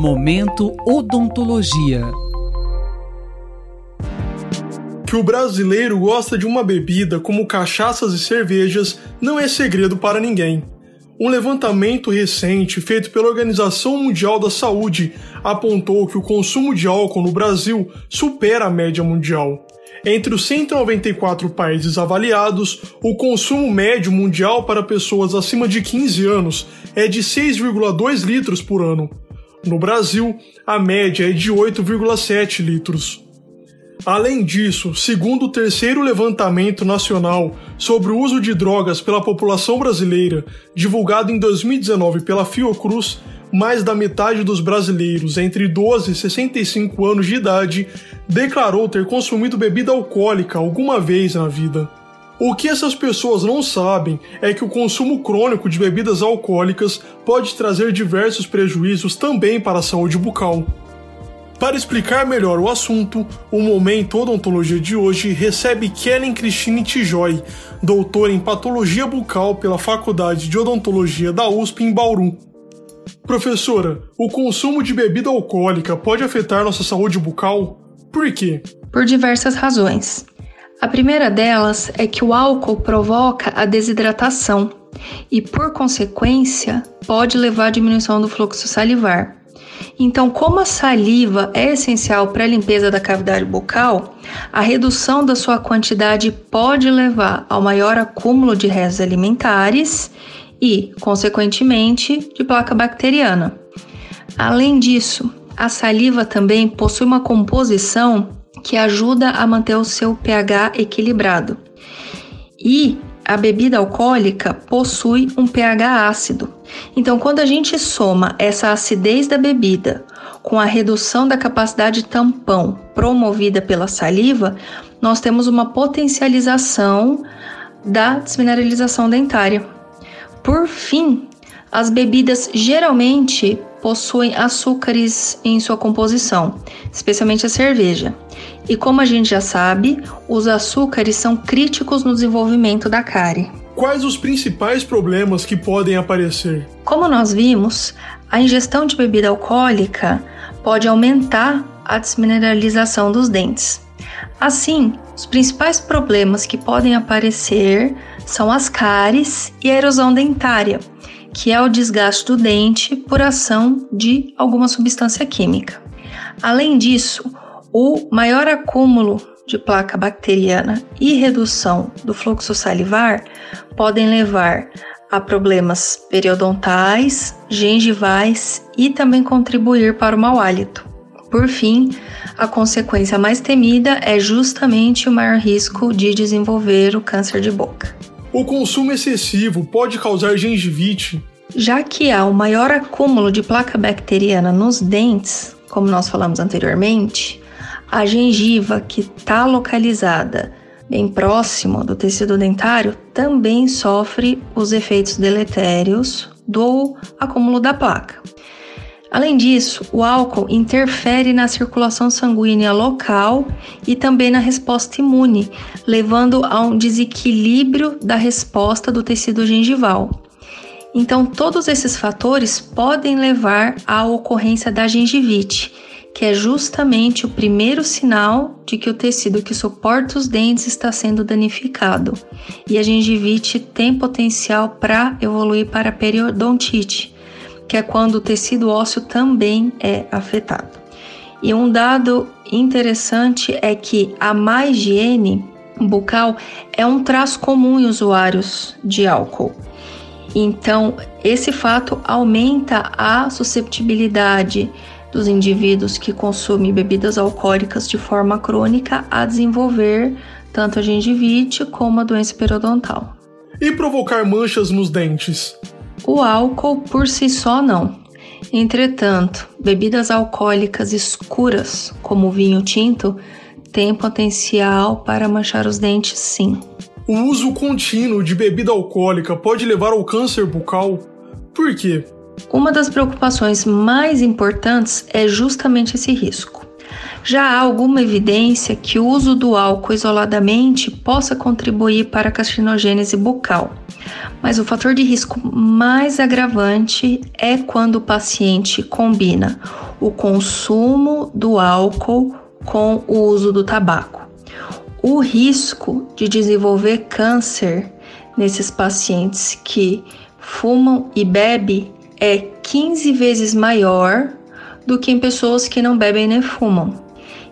Momento Odontologia. Que o brasileiro gosta de uma bebida como cachaças e cervejas não é segredo para ninguém. Um levantamento recente feito pela Organização Mundial da Saúde apontou que o consumo de álcool no Brasil supera a média mundial. Entre os 194 países avaliados, o consumo médio mundial para pessoas acima de 15 anos é de 6,2 litros por ano. No Brasil, a média é de 8,7 litros. Além disso, segundo o terceiro levantamento nacional sobre o uso de drogas pela população brasileira, divulgado em 2019 pela Fiocruz, mais da metade dos brasileiros entre 12 e 65 anos de idade declarou ter consumido bebida alcoólica alguma vez na vida. O que essas pessoas não sabem é que o consumo crônico de bebidas alcoólicas pode trazer diversos prejuízos também para a saúde bucal. Para explicar melhor o assunto, o Momento Odontologia de hoje recebe Kellen Cristine Tijoy, doutora em Patologia Bucal pela Faculdade de Odontologia da USP em Bauru. Professora, o consumo de bebida alcoólica pode afetar nossa saúde bucal? Por quê? Por diversas razões. A primeira delas é que o álcool provoca a desidratação e, por consequência, pode levar à diminuição do fluxo salivar. Então, como a saliva é essencial para a limpeza da cavidade bucal, a redução da sua quantidade pode levar ao maior acúmulo de restos alimentares e, consequentemente, de placa bacteriana. Além disso, a saliva também possui uma composição que ajuda a manter o seu pH equilibrado. E a bebida alcoólica possui um pH ácido. Então, quando a gente soma essa acidez da bebida com a redução da capacidade tampão promovida pela saliva, nós temos uma potencialização da desmineralização dentária. Por fim, as bebidas geralmente possuem açúcares em sua composição, especialmente a cerveja. E como a gente já sabe, os açúcares são críticos no desenvolvimento da cárie. Quais os principais problemas que podem aparecer? Como nós vimos, a ingestão de bebida alcoólica pode aumentar a desmineralização dos dentes. Assim, os principais problemas que podem aparecer são as cáries e a erosão dentária, que é o desgaste do dente por ação de alguma substância química. Além disso, o maior acúmulo de placa bacteriana e redução do fluxo salivar podem levar a problemas periodontais, gengivais e também contribuir para o mau hálito. Por fim, a consequência mais temida é justamente o maior risco de desenvolver o câncer de boca. O consumo excessivo pode causar gengivite? Já que há o maior acúmulo de placa bacteriana nos dentes, como nós falamos anteriormente, a gengiva, que está localizada bem próximo do tecido dentário, também sofre os efeitos deletérios do acúmulo da placa. Além disso, o álcool interfere na circulação sanguínea local e também na resposta imune, levando a um desequilíbrio da resposta do tecido gengival. Então, todos esses fatores podem levar à ocorrência da gengivite, que é justamente o primeiro sinal de que o tecido que suporta os dentes está sendo danificado. E a gengivite tem potencial para evoluir para periodontite, que é quando o tecido ósseo também é afetado. E um dado interessante é que a má higiene bucal é um traço comum em usuários de álcool. Então, esse fato aumenta a susceptibilidade dos indivíduos que consomem bebidas alcoólicas de forma crônica a desenvolver tanto a gengivite como a doença periodontal. E provocar manchas nos dentes? O álcool por si só não. Entretanto, bebidas alcoólicas escuras, como o vinho tinto, têm potencial para manchar os dentes, sim. O uso contínuo de bebida alcoólica pode levar ao câncer bucal? Por quê? Uma das preocupações mais importantes é justamente esse risco, Já há alguma evidência que o uso do álcool isoladamente possa contribuir para a carcinogênese bucal. Mas o fator de risco mais agravante é quando o paciente combina o consumo do álcool com o uso do tabaco. O risco de desenvolver câncer nesses pacientes que fumam e bebem é 15 vezes maior do que em pessoas que não bebem nem fumam.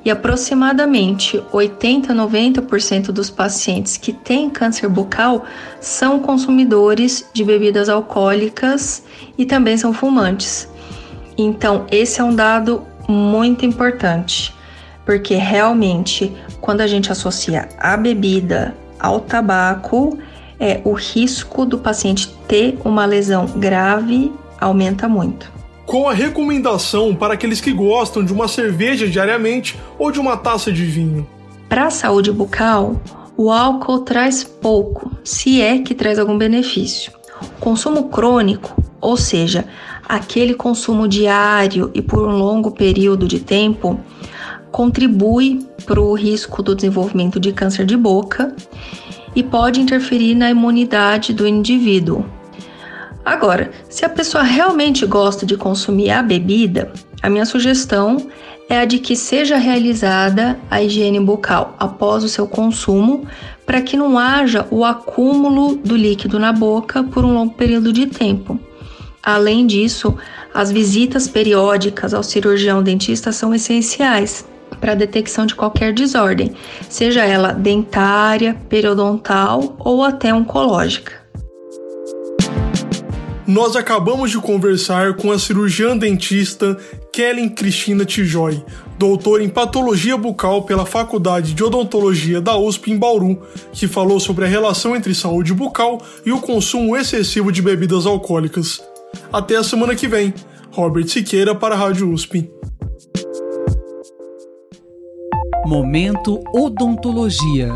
E aproximadamente 80 a 90% dos pacientes que têm câncer bucal são consumidores de bebidas alcoólicas e também são fumantes. Então, esse é um dado muito importante, porque realmente quando a gente associa a bebida ao tabaco, é, o risco do paciente ter uma lesão grave aumenta muito. Qual a recomendação para aqueles que gostam de uma cerveja diariamente ou de uma taça de vinho? Para a saúde bucal, o álcool traz pouco, se é que traz algum benefício. O consumo crônico, ou seja, aquele consumo diário e por um longo período de tempo, contribui para o risco do desenvolvimento de câncer de boca e pode interferir na imunidade do indivíduo. Agora, se a pessoa realmente gosta de consumir a bebida, a minha sugestão é a de que seja realizada a higiene bucal após o seu consumo, para que não haja o acúmulo do líquido na boca por um longo período de tempo. Além disso, as visitas periódicas ao cirurgião dentista são essenciais para a detecção de qualquer desordem, seja ela dentária, periodontal ou até oncológica. Nós acabamos de conversar com a cirurgiã dentista Kellen Cristina Tijoy, doutora em patologia bucal pela Faculdade de Odontologia da USP em Bauru, que falou sobre a relação entre saúde bucal e o consumo excessivo de bebidas alcoólicas. Até a semana que vem. Robert Siqueira para a Rádio USP. Momento Odontologia.